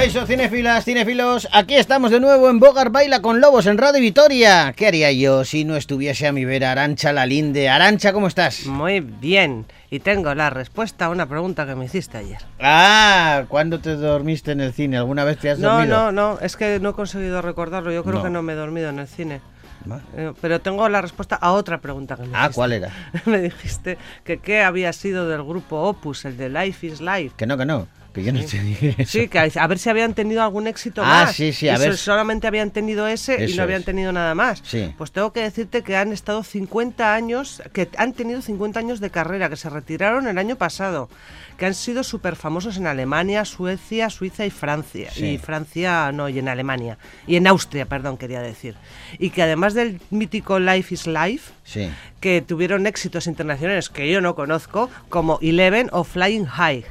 Eso, cinefilas, cinefilos, aquí estamos de nuevo en Bogar Baila con Lobos en Radio Vitoria. ¿Qué haría yo si no estuviese a mi vera Arancha Lalinde? Arancha, ¿cómo estás? Muy bien, y tengo la respuesta a una pregunta que me hiciste ayer. Ah, ¿cuándo te dormiste en el cine? ¿Alguna vez te has No, dormido? no, no, es que no he conseguido recordarlo, yo creo No. que no me he dormido en el cine. Eh, Pero tengo la respuesta a otra pregunta que me Ah. ¿cuál era? me dijiste que qué había sido del grupo Opus, el de Life is Life. Que no, que no, que yo no te dije eso. Sí, que a ver si habían tenido algún éxito Ah, más. sí, sí, a Y ver. solamente habían tenido ese y no habían es. tenido nada más. Sí. Pues tengo que decirte que han estado 50 años, que han tenido 50 años de carrera, que se retiraron el año pasado, que han sido súper famosos en Alemania, Suecia, Suiza y Francia. Sí. Y Francia, no, y en Alemania. Y en Austria, perdón, quería decir. Y que además del mítico Life is Life, Sí. que tuvieron éxitos internacionales que yo no conozco, como Eleven o Flying High.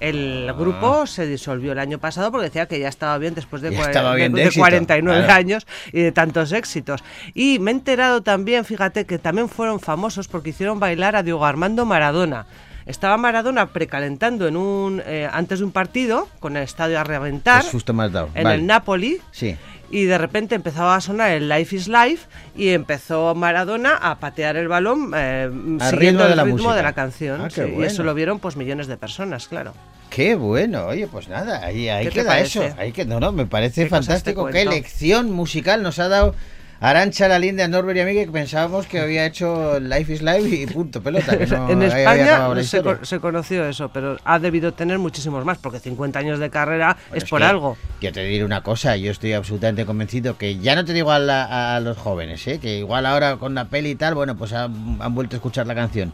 El Ah. grupo se disolvió el año pasado porque decía que ya estaba bien después de, cua- bien de de éxito, 49 claro. años y de tantos éxitos. Y me he enterado también, fíjate, que también fueron famosos porque hicieron bailar a Diego Armando Maradona. Estaba Maradona precalentando en un eh, antes de un partido con el estadio a reventar susto has dado. en Vale. el Napoli Sí. Y de repente empezaba a sonar el Life is Life y empezó Maradona a patear el balón eh, siguiendo ritmo de el la ritmo música. de la canción. Ah, Y eso lo vieron pues millones de personas, claro. Qué bueno, oye, pues nada, ahí, ahí ¿Qué te queda eso. Ahí que, no, no, me parece ¿Qué cosas te fantástico. Qué lección musical nos ha dado Arancha Lalinde a Norbert y a mí que pensábamos que había hecho Life is Life y punto pelota. que no en España la se, conoció eso, pero ha debido tener muchísimos más, porque 50 años de carrera Bueno, es por algo. Yo te diré una cosa, yo estoy absolutamente convencido que ya no te digo a, la- a los jóvenes, ¿eh? que igual ahora con la peli y tal, bueno, pues han, han vuelto a escuchar la canción.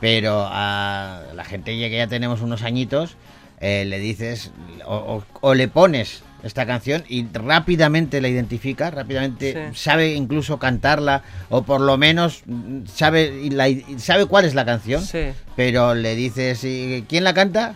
Pero a la gente ya que ya tenemos unos añitos, eh, le dices o, o- o le pones esta canción y rápidamente la identifica, rápidamente Sí. sabe incluso cantarla o por lo menos sabe y la- sabe cuál es la canción, Sí. pero le dices ¿y ¿quién la canta?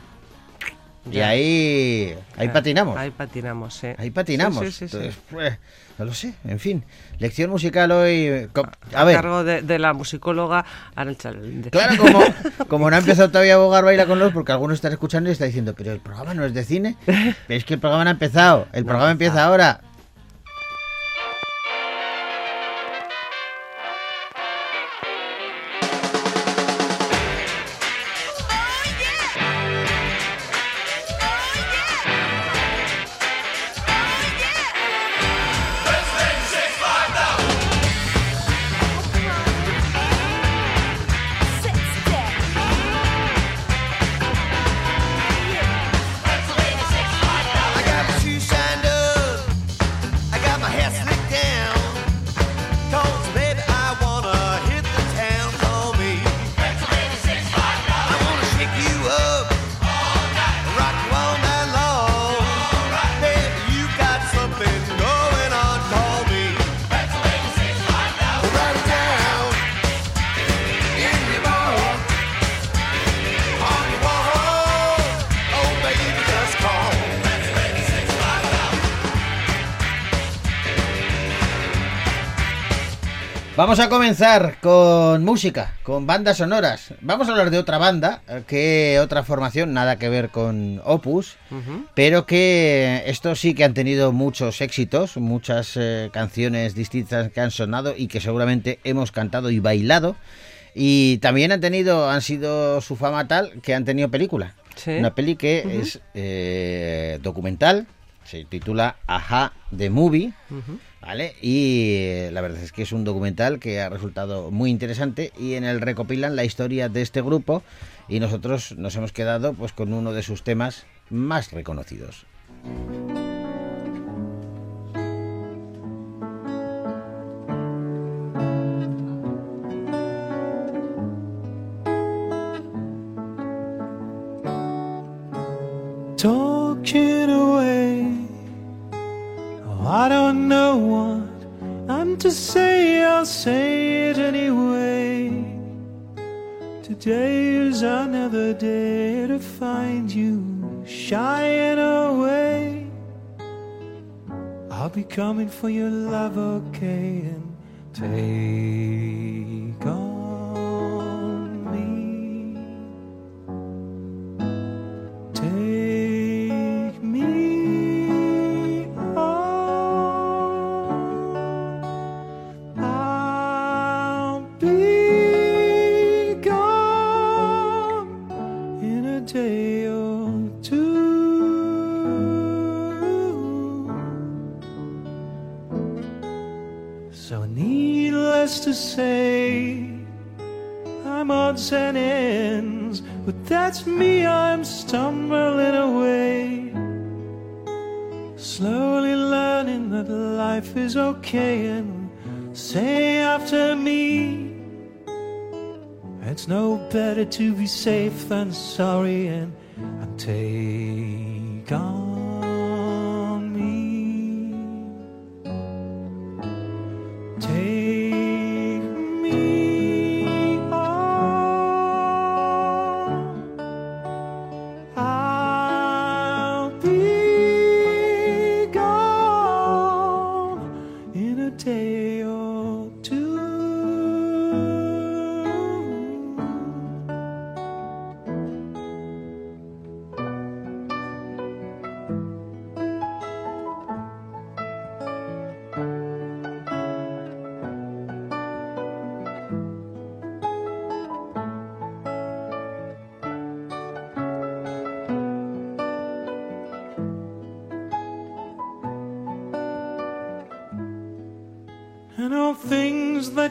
Y ahí ahí patinamos. Ahí patinamos, sí. Ahí patinamos. Sí, sí, sí. Entonces, pues, no lo sé. En fin, lección musical hoy. A A ver, cargo de, de la musicóloga Lalinde. claro, como, como no ha empezado todavía a abogar baila con los, porque algunos están escuchando y están diciendo, pero el programa no es de cine. Pero es que el programa no ha empezado. El No programa empieza ahora. Vamos a comenzar con música, con bandas sonoras. Vamos a hablar de otra banda, eh, que otra formación, nada que ver con Opus, Ujú. pero que estos sí que han tenido muchos éxitos, muchas eh, canciones distintas que han sonado y que seguramente hemos cantado y bailado. Y también han tenido, han sido su fama tal que han tenido película. Sí. Una peli que es eh, documental, se titula Aja The Movie. Ujú. ¿Vale? Y eh, la verdad es que es un documental que ha resultado muy interesante y en él recopilan la historia de este grupo y nosotros nos hemos quedado pues con uno de sus temas más reconocidos. To say, I'll say it anyway. Today is another day to find you shying away. I'll be coming for your love, okay, and take day or two. So, needless to say, I'm odds and ends, but that's me, I'm stumbling away. Slowly learning that life is okay, and say after me, it's no better to be safe than sorry, and, and take on me. Take me on. I'll be gone in a day or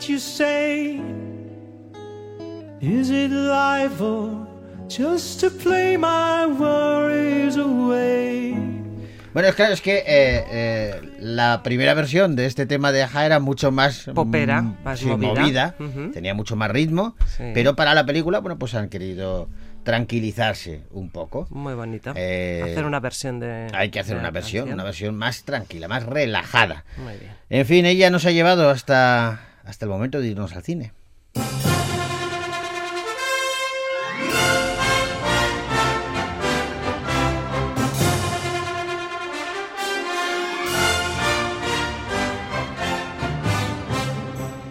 that you say. Is it life or just to play my worries away? Bueno, es claro, es que eh, eh, la primera versión de este tema de Aja era mucho más Popera, mm, más sí, movida. Ujú. tenía mucho más ritmo, Sí. pero para la película, bueno, pues han querido tranquilizarse un poco. Muy bonito. Eh, hacer una versión de. Hay que hacer una versión, canción. una versión más tranquila, más relajada. Muy bien. En fin, ella nos ha llevado hasta, hasta el momento de irnos al cine.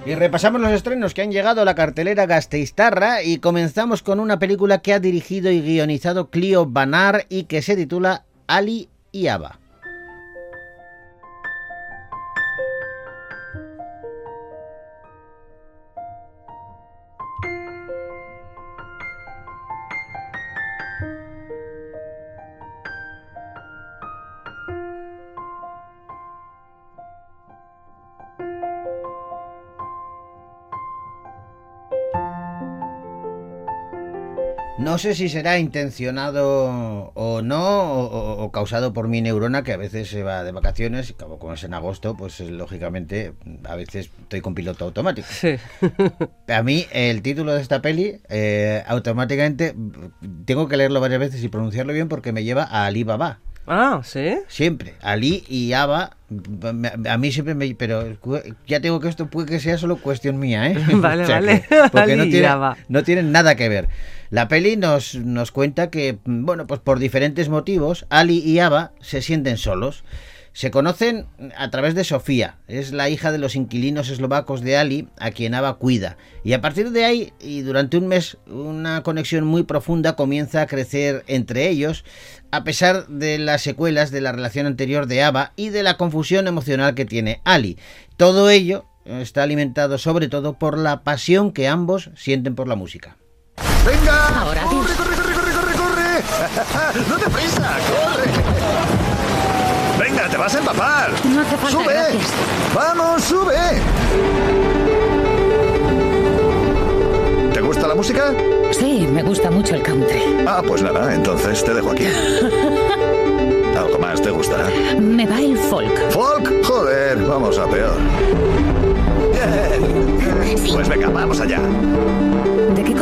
Y repasamos los estrenos que han llegado a la cartelera Gasteiztarra y comenzamos con una película que ha dirigido y guionizado Clio Banar y que se titula Ali y Ava. No sé si será intencionado o no, o, o- o causado por mi neurona, que a veces se va de vacaciones, y como, es en agosto, pues eh, lógicamente a veces estoy con piloto automático. Sí. A mí el título de esta peli, eh, automáticamente tengo que leerlo varias veces y pronunciarlo bien porque me lleva a Ali Baba. ah, sí. Siempre. Ali y mm, a mí siempre me... Pero ya tengo que esto puede que sea solo cuestión mía, ¿eh? Vale, vale. que- porque no tiene, no tienen nada que ver. La peli nos, nos cuenta que, mm, bueno, pues por diferentes motivos, Ali y Ava se sienten solos. Se conocen a través de Sofía, es la hija de los inquilinos eslovacos de Ali, a quien Ava cuida. Y a partir de ahí, y durante un mes, una conexión muy profunda comienza a crecer entre ellos, a pesar de las secuelas de la relación anterior de Ava y de la confusión emocional que tiene Ali. Todo ello está alimentado sobre todo por la pasión que ambos sienten por la música. ¡Venga! Ahora, ¡Corre, corre, corre, corre, corre, corre! ¡No te prisa! ¡Corre! ¡Venga, te vas a empapar! No hace falta, ¡Sube! gracias. ¡Vamos, sube! ¿Te gusta la música? Sí, me gusta mucho el country. Ah, pues nada, entonces te dejo aquí. ¿Algo más te gustará? Me va el folk. ¿Folk? Joder, vamos a peor. Pues venga, vamos allá.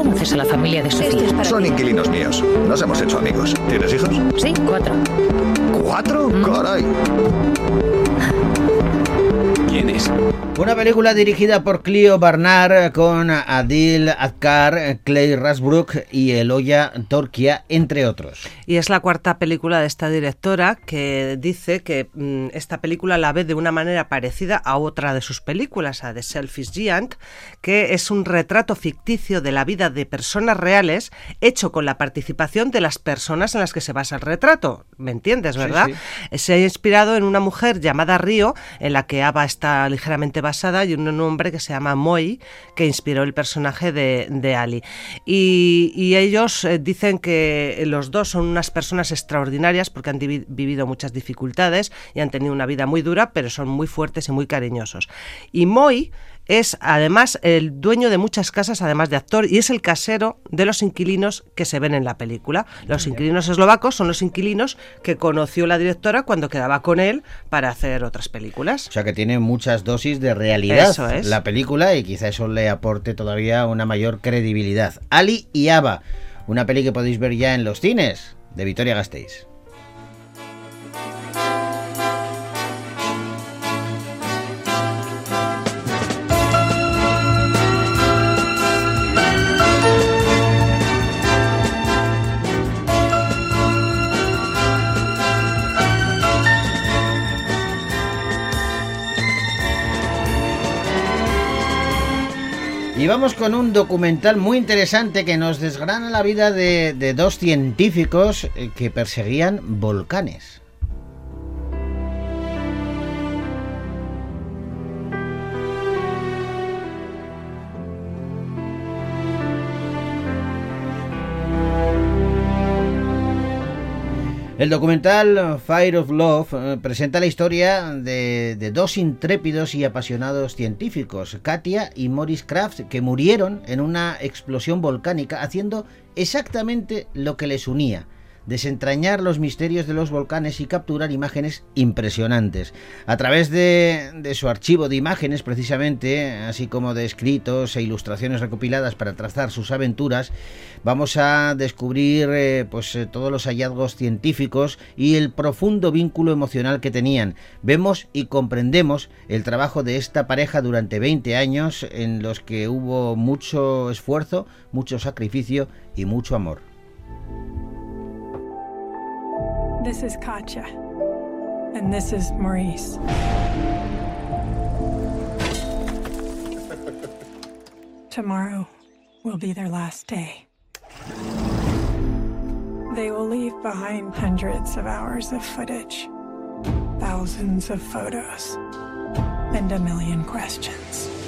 ¿De qué conoces a la familia de Sofía? Son inquilinos míos. Nos hemos hecho amigos. ¿Tienes hijos? Sí, cuatro. ¿Cuatro? Caray. ¿Quién es? Una película dirigida por Clio Barnard con Adil Adkar, Clay Rasbrook y Eloya Torquia, entre otros. Y es la cuarta película de esta directora que dice que mm, esta película la ve de una manera parecida a otra de sus películas, a The Selfish Giant, que es un retrato ficticio de la vida de personas reales hecho con la participación de las personas en las que se basa el retrato. ¿Me entiendes, verdad? Se ha inspirado en una mujer llamada Río, en la que Ava está ligeramente basada, y un hombre que se llama Moi, que inspiró el personaje de, Ali. Y, ellos eh, dicen que los dos son unas personas extraordinarias porque han vivido muchas dificultades y han tenido una vida muy dura, pero son muy fuertes y muy cariñosos. Y Moi es además el dueño de muchas casas, además de actor, y es el casero de los inquilinos que se ven en la película. Los inquilinos eslovacos son los inquilinos que conoció la directora cuando quedaba con él para hacer otras películas. O sea que tiene muchas dosis de realidad Eso es. la película y quizá eso le aporte todavía una mayor credibilidad. Ali y Ava, una peli que podéis ver ya en los cines de Vitoria Gasteiz. Y vamos con un documental muy interesante que nos desgrana la vida de, de dos científicos eh, que perseguían volcanes. El documental Fire of Love eh, presenta la historia de, de dos intrépidos y apasionados científicos, Katia y Maurice Kraft, que murieron en una explosión volcánica haciendo exactamente lo que les unía, desentrañar los misterios de los volcanes y capturar imágenes impresionantes. A través de, su archivo de imágenes, precisamente, así como de escritos e ilustraciones recopiladas para trazar sus aventuras, vamos a descubrir eh, pues, eh, todos los hallazgos científicos y el profundo vínculo emocional que tenían. Vemos y comprendemos el trabajo de esta pareja durante 20 años en los que hubo mucho esfuerzo, mucho sacrificio y mucho amor. This is Katya. And this is Maurice. Tomorrow will be their last day. They will leave behind hundreds of hours of footage, thousands of photos, and a million questions.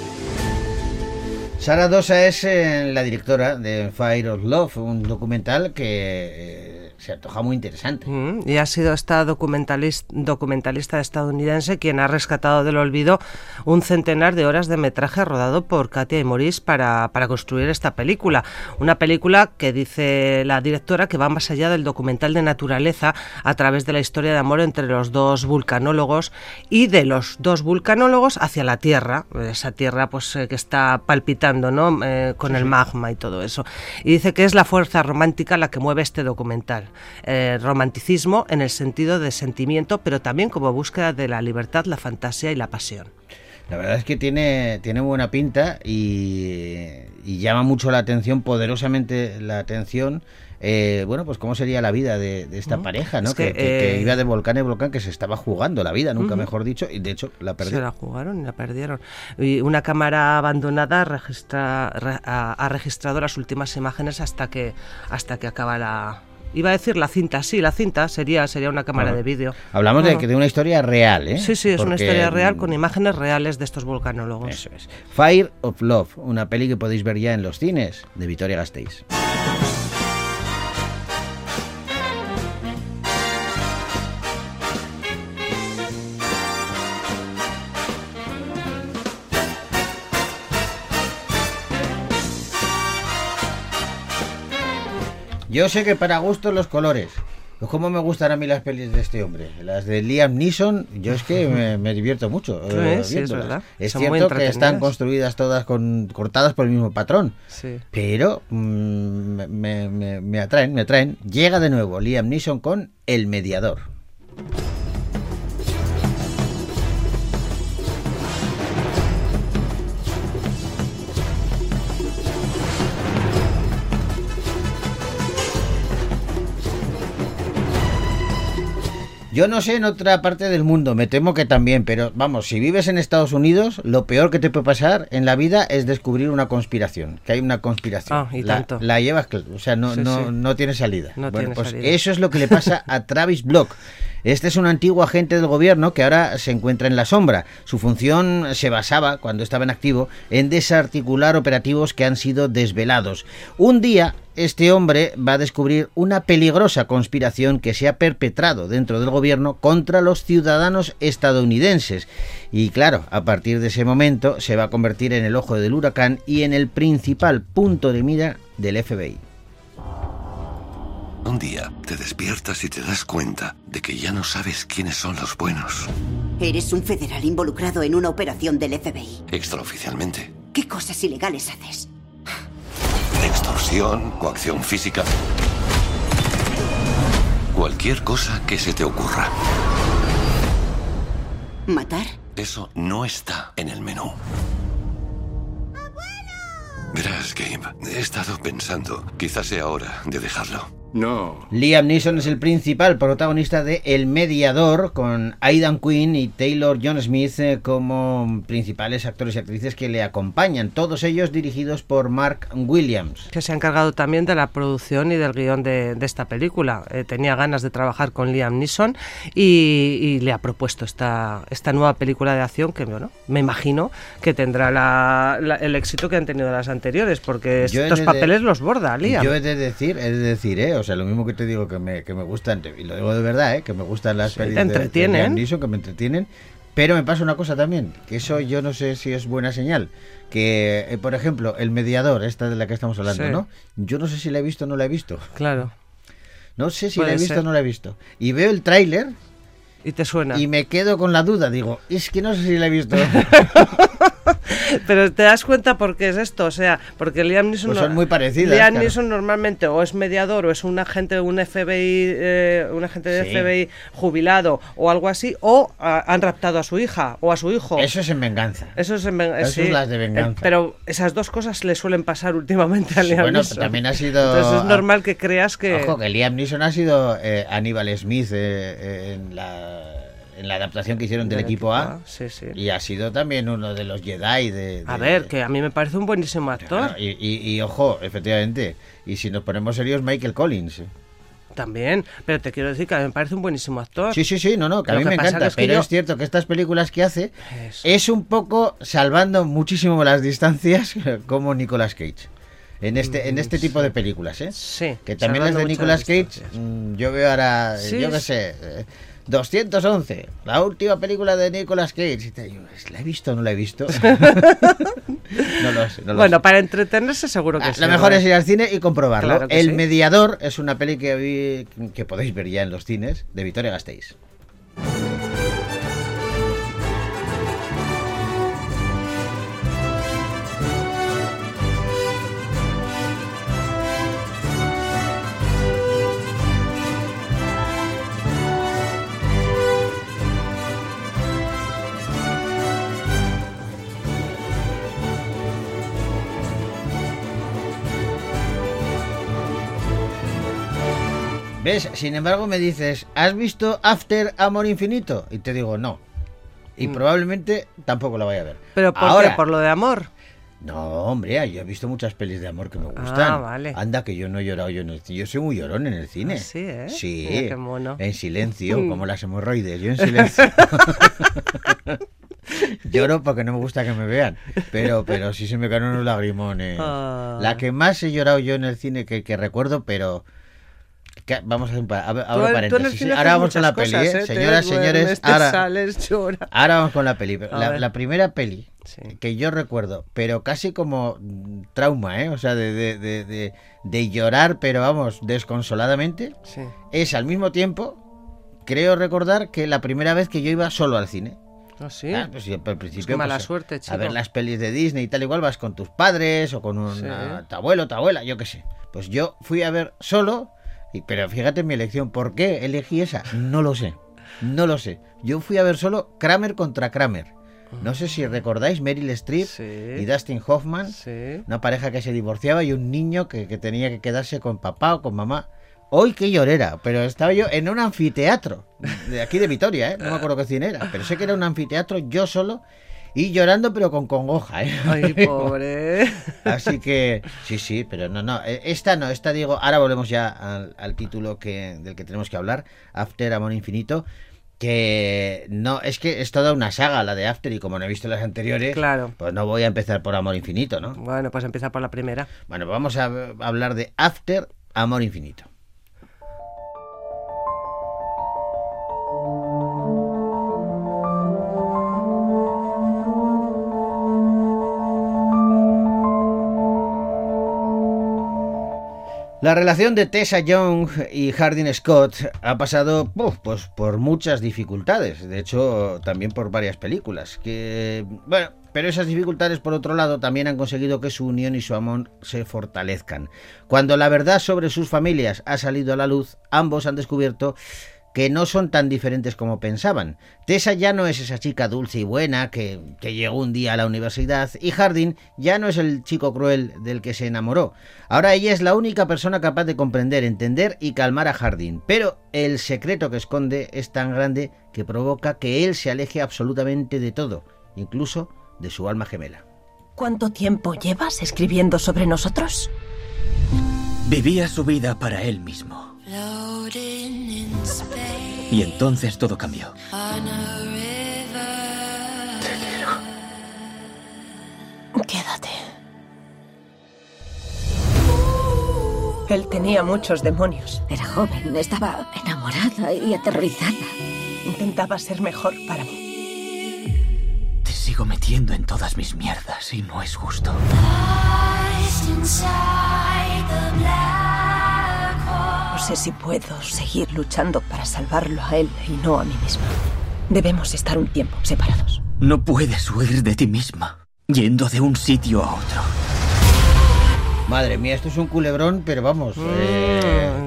Sara Dosa es eh, la directora de Fire of Love, un documental que eh, se antoja muy interesante. Mm, Y ha sido esta documentalista, documentalista estadounidense quien ha rescatado del olvido un centenar de horas de metraje rodado por Katia y Maurice para, para construir esta película. Una película que dice la directora que va más allá del documental de naturaleza a través de la historia de amor entre los dos vulcanólogos y de los dos vulcanólogos hacia la Tierra, esa Tierra pues eh, que está palpitando ¿no? Eh, con el magma y todo eso. Y dice que es la fuerza romántica la que mueve este documental. Eh, romanticismo en el sentido de sentimiento, pero también como búsqueda de la libertad, la fantasía y la pasión. La verdad es que tiene, tiene buena pinta y, y llama mucho la atención, poderosamente la atención. Eh, bueno, pues cómo sería la vida de, de esta pareja, ¿no? Es que, que, que- que eh, iba de volcán en volcán, que se estaba jugando la vida, nunca Ujú. mejor dicho, y de hecho la Se perdió. la jugaron y la perdieron. Y una cámara abandonada registra, re- ha, ha registrado las últimas imágenes hasta que, hasta que acaba la... Iba a decir la cinta, sí, la cinta sería, sería una cámara Bueno, de vídeo. Hablamos de, Bueno. que de una historia real, ¿eh? Sí, sí, es una Porque, historia real mm, con imágenes reales de estos volcanólogos. Eso es. Fire of Love, una peli que podéis ver ya en los cines de Vitoria Gasteiz. Yo sé que para gustos los colores. Pues ¿Cómo me gustan a mí las pelis de este hombre? Las de Liam Neeson, yo es que me, me divierto mucho. Eh, sí, es verdad. Es cierto que están construidas todas con cortadas por el mismo patrón. Sí. Pero mm, me- me atraen, me atraen. Llega de nuevo Liam Neeson con El Mediador. Yo no sé en otra parte del mundo, me temo que también, pero vamos, si vives en Estados Unidos, lo peor que te puede pasar en la vida es descubrir una conspiración, que hay una conspiración. Ah, y la, tanto. la llevas, o sea, no, Sí, no, sí. no tiene salida. No bueno, tiene pues salida. eso es lo que le pasa a Travis Block. Este es un antiguo agente del gobierno que ahora se encuentra en la sombra. Su función se basaba, cuando estaba en activo, en desarticular operativos que han sido desvelados. Un día, este hombre va a descubrir una peligrosa conspiración que se ha perpetrado dentro del gobierno contra los ciudadanos estadounidenses. Y claro, a partir de ese momento se va a convertir en el ojo del huracán y en el principal punto de mira del FBI. Un día te despiertas y te das cuenta de que ya no sabes quiénes son los buenos. Eres un federal involucrado en una operación del FBI. Extraoficialmente. ¿Qué cosas ilegales haces? Extorsión, coacción física. Cualquier cosa que se te ocurra. ¿Matar? Eso no está en el menú. Verás, Gabe, he estado pensando, quizás sea hora de dejarlo. No. Liam Neeson es el principal protagonista de El Mediador, con Aidan Quinn y Taylor John Smith eh, como principales actores y actrices que le acompañan, todos ellos dirigidos por Mark Williams. que se ha encargado también de la producción y del guion de, de esta película. Eh, tenía ganas de trabajar con Liam Neeson y, y le ha propuesto esta, esta nueva película de acción que bueno, me imagino que tendrá la- la- el éxito que han tenido las anteriores, porque Yo estos de- papeles los borda, Liam. Yo he de decir, he de decir, eh, o sea, lo mismo que te digo que me, que me gustan, y lo digo de verdad, eh, que me gustan las Sí, de- de, entretienen. Liam Neeson, que me entretienen, pero me pasa una cosa también, que eso yo no sé si es buena señal, que, eh, por ejemplo, El Mediador, esta de la que estamos hablando, Sí. ¿no? Yo no sé si la he visto o no la he visto. Claro. No sé si Puede la he visto ser. o no la he visto. Y veo el tráiler Y te suena. y me quedo con la duda. Digo, es que no sé si la he visto. Pero te das cuenta por qué es esto, o sea, porque Liam Neeson Pues son muy parecidas, Liam claro. Neeson normalmente o es mediador o es un agente de un FBI, eh, un agente de Sí. FBI jubilado o algo así, o ah, han raptado a su hija o a su hijo. Eso es en venganza. Eso es, en ven- Eso es las de venganza. Eh, pero esas dos cosas le suelen pasar últimamente a Sí, Liam bueno, Neeson. también ha sido- Entonces es normal que creas que... Ojo, que Liam Neeson ha sido eh, Aníbal Smith eh, eh, en, la, en la adaptación que hicieron del, Del equipo equipo A. Sí, sí. Y ha sido también uno de los Jedi de... A ver, que a mí me parece un buenísimo actor. Claro, y, y- y ojo, efectivamente. Y si nos ponemos serios, Michael Collins. También, pero te quiero decir que a mí me parece un buenísimo actor. Sí, sí, sí, no, no, que a mí que me encanta. es que pero yo- es cierto que estas películas que hace Eso. es un poco salvando muchísimo las distancias como Nicolas Cage. En este, en este tipo de películas, ¿eh? Sí, Que también las salvando de Nicolas Cage, mm, yo veo ahora, Sí, yo qué sé, 211, la última película de Nicolas Cage. Y te digo, ¿la he visto o no la he visto? no lo sé, no lo Bueno, sé. para entretenerse seguro que Ah, sí. lo mejor es ir al cine y comprobarlo. Claro El sí. Mediador es una peli que, vi- que podéis ver ya en los cines de Victoria Gasteiz. ¿Ves? Sin embargo, me dices, ¿has visto After Amor Infinito? Y te digo, no. Y probablemente tampoco la vaya a ver. Mm. ¿Pero por Ahora, qué? ¿Por lo de amor? No, hombre, yo he visto muchas pelis de amor que me gustan. Ah, vale. Anda, que yo no he llorado yo en el cine. Yo soy muy llorón en el cine. Ah, sí, ¿eh? Sí. Mira qué mono. En silencio, como las hemorroides. Yo en silencio. Lloro porque no me gusta que me vean. Pero, pero sí se me caen unos lagrimones. Ah. La que más he llorado yo en el cine que, que recuerdo, pero. Vamos a hacer un pa- abro Tú, tú en el paréntesis. Ahora vamos con la peli, ¿eh? Señoras, duermes, señores. Ahora, sales. Ahora vamos con la peli. A La, primera peli Sí. que yo recuerdo, pero casi como trauma, ¿eh? O sea, de, de, de, llorar, pero vamos, desconsoladamente, Sí. es al mismo tiempo, creo recordar que la primera vez que yo iba solo al cine. ¿Ah, sí? Ah, pues, al principio, qué mala pues, suerte, A chico. ver las pelis de Disney y tal, igual vas con tus padres o con un Sí. tu abuelo, tu abuela, yo qué sé. Pues yo fui a ver solo, y, pero fíjate mi elección, ¿por qué elegí esa? No lo sé, no lo sé. Yo fui a ver solo Kramer contra Kramer. No sé si recordáis Meryl Streep Sí. y Dustin Hoffman, Sí. una pareja que se divorciaba y un niño que, que tenía que quedarse con papá o con mamá. Hoy qué llorera, pero estaba yo en un anfiteatro de aquí de Vitoria, ¿eh? no me acuerdo qué cine era, pero sé que era un anfiteatro yo solo y llorando pero con congoja. ¿eh? Ay, pobre. Así que sí, sí, pero no, no, eh, esta no, esta digo, ahora volvemos ya al, al título que, del que tenemos que hablar, After Amor Infinito, que no, es que es toda una saga la de After y como no he visto las anteriores, Claro. pues no voy a empezar por Amor Infinito, ¿no? Bueno, pues empieza por la primera. Bueno, vamos a hablar de After Amor Infinito. La relación de Tessa Young y Hardin Scott ha pasado pues, por muchas dificultades, de hecho también por varias películas. Que, bueno, pero esas dificultades por otro lado también han conseguido que su unión y su amor se fortalezcan. Cuando la verdad sobre sus familias ha salido a la luz, ambos han descubierto que no son tan diferentes como pensaban. Tessa ya no es esa chica dulce y buena que, que, llegó un día a la universidad y Hardin ya no es el chico cruel del que se enamoró. Ahora ella es la única persona capaz de comprender, entender y calmar a Hardin. Pero el secreto que esconde es tan grande que provoca que él se aleje absolutamente de todo, incluso de su alma gemela. ¿Cuánto tiempo llevas escribiendo sobre nosotros? Vivía su vida para él mismo. Y entonces todo cambió. Quédate. Él tenía muchos demonios. Era joven, estaba enamorada y aterrorizada. Intentaba ser mejor para mí. Te sigo metiendo en todas mis mierdas y no es justo. Sé si puedo seguir luchando para salvarlo a él y no a mí misma. Debemos estar un tiempo separados. No puedes huir de ti misma, yendo de un sitio a otro. Madre mía, esto es un culebrón, pero vamos. eh,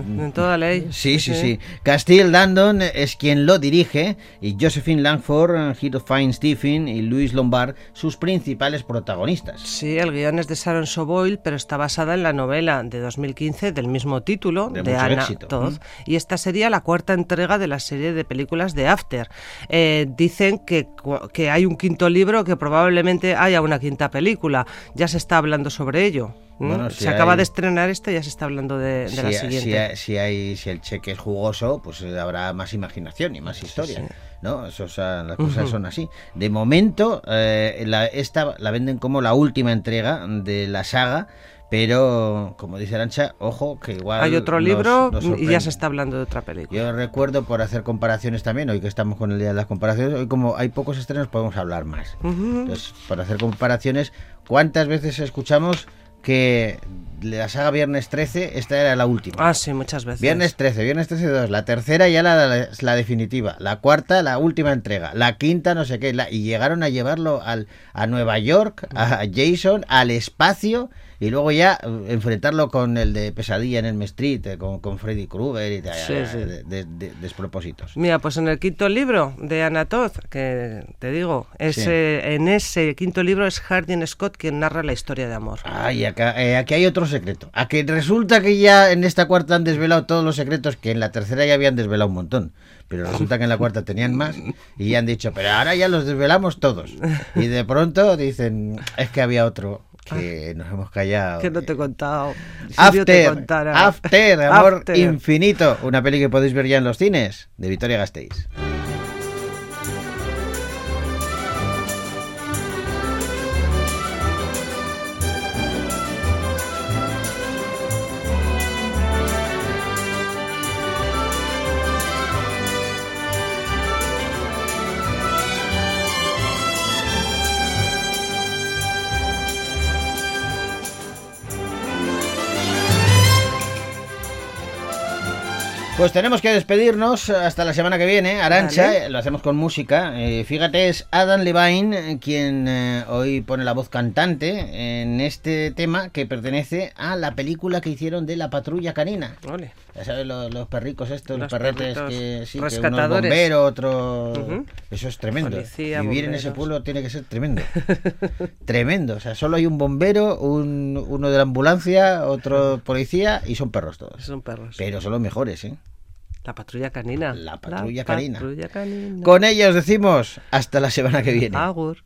Mm, en toda ley. Sí, sí, sí. Castile Landon es quien lo dirige y Josephine Langford, Hero Fine Stephen y Luis Lombard sus principales protagonistas. Sí, el guion es de Sharon Soboil, pero está basada en la novela de 2015 del mismo título, De Anna éxito. Todd. Mm. Y esta sería la cuarta entrega de la serie de películas de After. Eh, dicen que, que hay un quinto libro, que probablemente haya una quinta película. Ya se está hablando sobre ello. ¿M? Bueno, si se acaba de estrenar esta y ya se está hablando de, de Si, la si siguiente. si hay- si el cheque es jugoso, pues eh, habrá más imaginación y más historia. sí. ¿no? Eso, o sea, las cosas son así. De momento, eh, la, esta la venden como la última entrega de la saga, pero como dice Arancha, ojo, que igual. Hay otro nos- libro nos y ya se está hablando de otra película. Yo recuerdo por hacer comparaciones también, hoy que estamos con el día de las comparaciones, hoy como hay pocos estrenos podemos hablar más. Ujú. Entonces, para hacer comparaciones, ¿cuántas veces escuchamos que la saga Viernes 13, esta era la última? Ah, sí, muchas veces. Viernes 13, Viernes 13 2, la tercera ya la, la, la definitiva, la cuarta la última entrega, la quinta no sé qué, la- y llegaron a llevarlo al, a Nueva York, a Jason, al espacio, y luego ya eh, enfrentarlo con el de Pesadilla en el Street, eh, con, con Freddy Krueger y tal, Sí, sí. de- de- de- despropósitos. Mira, pues en el quinto libro de Anatoth, que te digo, es, Sí. eh, en ese quinto libro es Hardin Scott quien narra la historia de amor. Ay, acá, eh, aquí hay otro secreto. A que resulta que ya en esta cuarta han desvelado todos los secretos que en la tercera ya habían desvelado un montón. Pero resulta que en la cuarta tenían más y han dicho, pero ahora ya los desvelamos todos. Y de pronto dicen, es que había otro que nos hemos callado. Que no te he contado. Si yo te After, contara. After, Amor After. Infinito, una peli que podéis ver ya en los cines, de Victoria Gasteiz. Pues tenemos que despedirnos hasta la semana que viene. Arancha, Vale. eh, lo hacemos con música. Eh, fíjate, es Adam Levine eh, quien eh, hoy pone la voz cantante en este tema que pertenece a la película que hicieron de la patrulla canina. Ole. Ya sabes, los, los perricos estos, los, Los perretes que sí, que uno es bombero, otro... Eso es tremendo. Policía, Vivir en ese pueblo tiene que ser tremendo. tremendo. O sea, solo hay un bombero, un, uno de la ambulancia, otro policía y son perros todos. Son perros. Pero son los mejores, ¿eh? La patrulla canina. La patrulla canina. patrulla canina. Con ellos decimos hasta la semana que viene. Agur.